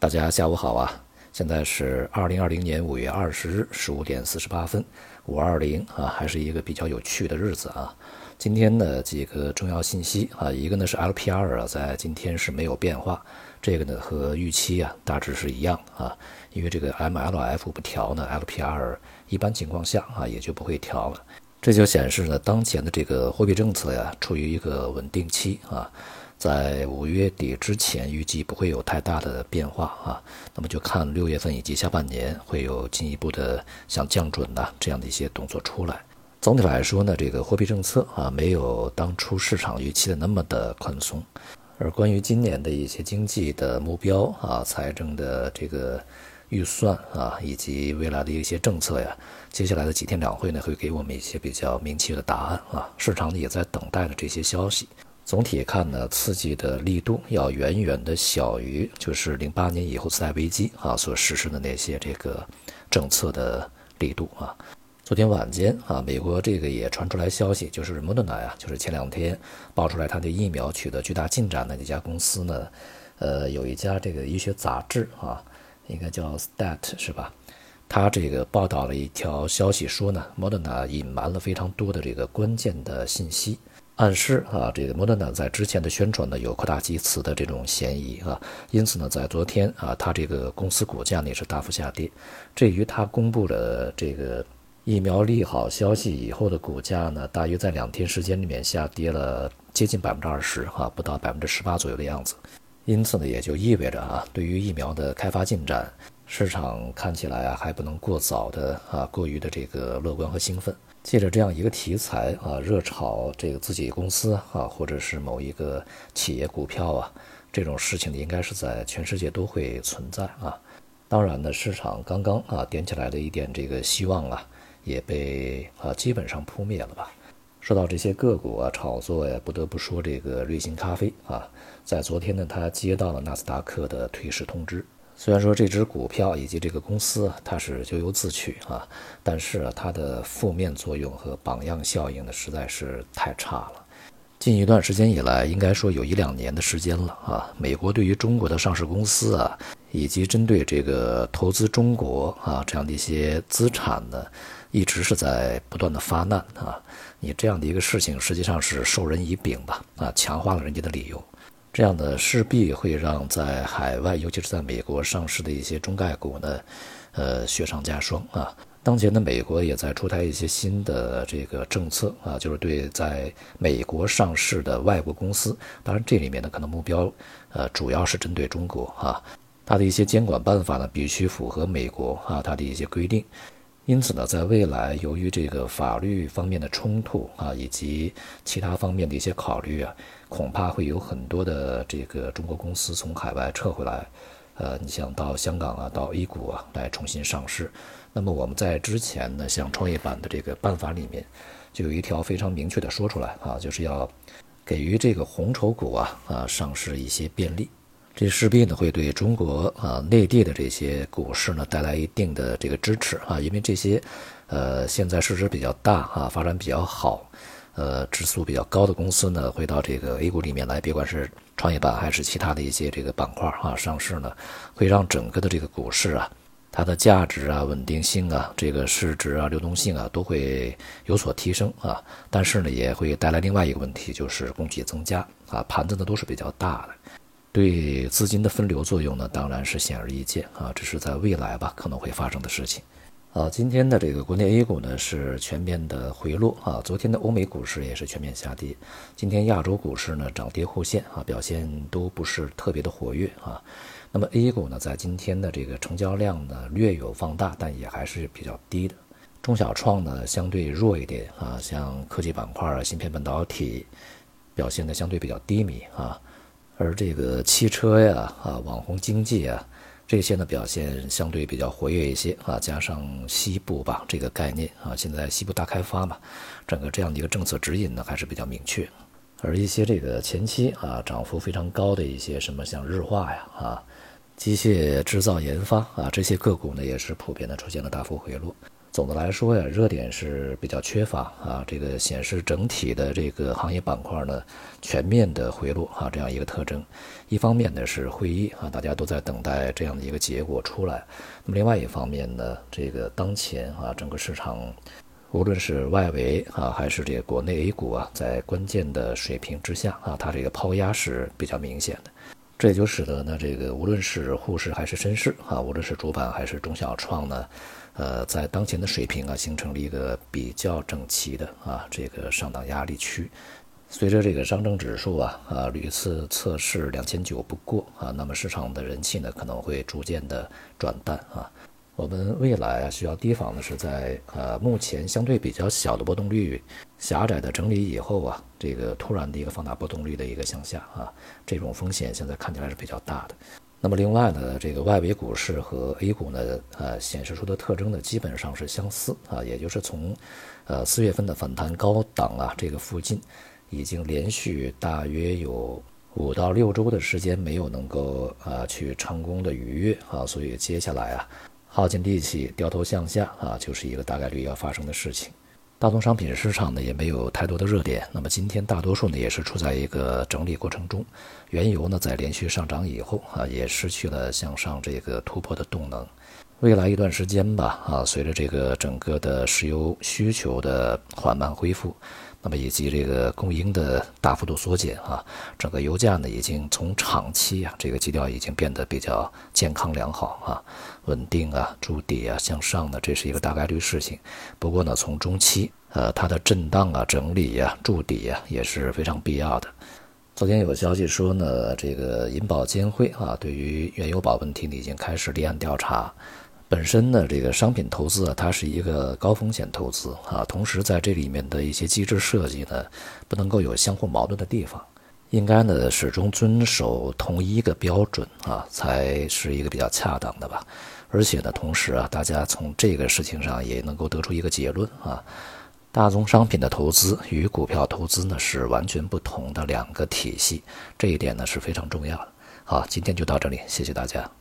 大家下午好啊！现在是二零二零年五月二十日十五点四十八分，五二零啊，还是一个比较有趣的日子啊。今天的几个重要信息啊，一个呢是 LPR 啊，在今天是没有变化，这个呢和预期啊大致是一样的啊，因为这个 MLF 不调呢，LPR 一般情况下啊也就不会调了，这就显示呢当前的这个货币政策呀处于一个稳定期啊。在五月底之前，预计不会有太大的变化啊。那么就看六月份以及下半年会有进一步的像降准呐这样的一些动作出来。总体来说呢，这个货币政策啊没有当初市场预期的那么的宽松。而关于今年的一些经济的目标啊、财政的这个预算啊，以及未来的一些政策呀，接下来的几天两会呢会给我们一些比较明确的答案啊。市场呢也在等待着这些消息。总体看呢，刺激的力度要远远的小于就是零八年以后次贷危机啊所实施的那些这个政策的力度啊。昨天晚间啊，美国这个也传出来消息，就是莫德纳呀，就是前两天爆出来它的疫苗取得巨大进展的那家公司呢，呃，有一家这个医学杂志啊，应该叫 Stat 是吧？它这个报道了一条消息说呢，莫德纳隐瞒了非常多的这个关键的信息。暗示啊，这个莫德纳在之前的宣传呢有扩大其词的这种嫌疑啊，因此呢，在昨天啊，它这个公司股价呢也是大幅下跌。至于它公布了这个疫苗利好消息以后的股价呢，大约在两天时间里面下跌了接近百分之二十哈，不到百分之十八左右的样子。因此呢，也就意味着啊，对于疫苗的开发进展，市场看起来啊还不能过早的啊过于的这个乐观和兴奋。借着这样一个题材啊，热炒这个自己公司啊，或者是某一个企业股票啊，这种事情，应该是在全世界都会存在啊。当然呢，市场刚刚啊点起来的一点这个希望啊，也被啊基本上扑灭了吧。说到这些个股啊炒作呀，不得不说这个瑞幸咖啡啊，在昨天呢，它接到了纳斯达克的退市通知。虽然说这只股票以及这个公司它是咎由自取啊，但是它的负面作用和榜样效应呢实在是太差了。近一段时间以来，应该说有一两年的时间了啊，美国对于中国的上市公司啊，以及针对这个投资中国啊这样的一些资产呢，一直是在不断的发难啊。你这样的一个事情，实际上是授人以柄吧啊，强化了人家的理由。这样呢势必会让在海外，尤其是在美国上市的一些中概股呢，呃，雪上加霜啊。当前的美国也在出台一些新的这个政策啊，就是对在美国上市的外国公司，当然这里面呢可能目标呃主要是针对中国啊，它的一些监管办法呢必须符合美国啊它的一些规定。因此呢，在未来由于这个法律方面的冲突啊，以及其他方面的一些考虑啊。恐怕会有很多的这个中国公司从海外撤回来，呃，你想到香港啊，到 A 股啊来重新上市。那么我们在之前呢，像创业板的这个办法里面，就有一条非常明确的说出来啊，就是要给予这个红筹股啊啊上市一些便利。这势必呢会对中国啊内地的这些股市呢带来一定的这个支持啊，因为这些呃现在市值比较大啊，发展比较好。呃，指数比较高的公司呢，回到这个 A 股里面来，别管是创业板还是其他的一些这个板块啊，上市呢，会让整个的这个股市啊，它的价值啊、稳定性啊、这个市值啊、流动性啊，都会有所提升啊。但是呢，也会带来另外一个问题，就是供给增加啊，盘子呢都是比较大的，对资金的分流作用呢，当然是显而易见啊，这是在未来吧可能会发生的事情。啊，今天的这个国内 A 股呢是全面的回落啊，昨天的欧美股市也是全面下跌，今天亚洲股市呢涨跌互现啊，表现都不是特别的活跃啊。那么 A 股呢在今天的这个成交量呢略有放大，但也还是比较低的。中小创呢相对弱一点啊，像科技板块、芯片半导体表现的相对比较低迷啊，而这个汽车呀啊、网红经济啊。这些呢表现相对比较活跃一些啊，加上西部吧这个概念啊，现在西部大开发嘛，整个这样的一个政策指引呢还是比较明确。而一些这个前期啊涨幅非常高的一些什么像日化呀啊，机械制造研发啊这些个股呢也是普遍的出现了大幅回落。总的来说呀，热点是比较缺乏啊，这个显示整体的这个行业板块呢全面的回落啊，这样一个特征。一方面呢是会议啊，大家都在等待这样的一个结果出来。那么另外一方面呢，这个当前啊整个市场，无论是外围啊还是这个国内 A 股啊，在关键的水平之下啊，它这个抛压是比较明显的。这也就使得呢，这个无论是沪市还是深市啊，无论是主板还是中小创呢。呃，在当前的水平啊，形成了一个比较整齐的啊这个上档压力区。随着这个上证指数啊啊屡次测试两千九不过啊，那么市场的人气呢可能会逐渐的转淡啊。我们未来啊需要提防的是，在呃目前相对比较小的波动率、狭窄的整理以后啊，这个突然的一个放大波动率的一个向下啊，这种风险现在看起来是比较大的。那么另外呢，这个外围股市和 A 股呢，呃，显示出的特征呢，基本上是相似啊，也就是从，呃，四月份的反弹高档啊，这个附近，已经连续大约有五到六周的时间没有能够啊去成功的逾越啊，所以接下来啊，耗尽力气掉头向下啊，就是一个大概率要发生的事情。大宗商品市场呢也没有太多的热点，那么今天大多数呢也是处在一个整理过程中，原油呢在连续上涨以后啊也失去了向上这个突破的动能，未来一段时间吧啊随着这个整个的石油需求的缓慢恢复。那么以及这个供应的大幅度缩减啊，整个油价呢已经从长期啊这个基调已经变得比较健康良好啊，稳定啊筑底啊向上的这是一个大概率事情。不过呢从中期呃它的震荡啊整理呀筑底呀也是非常必要的。昨天有消息说呢这个银保监会啊对于原油宝问题呢已经开始立案调查。本身呢，这个商品投资啊，它是一个高风险投资啊，同时在这里面的一些机制设计呢，不能够有相互矛盾的地方，应该呢始终遵守同一个标准啊，才是一个比较恰当的吧。而且呢，同时啊，大家从这个事情上也能够得出一个结论啊，大宗商品的投资与股票投资呢是完全不同的两个体系，这一点呢是非常重要的。好，今天就到这里，谢谢大家。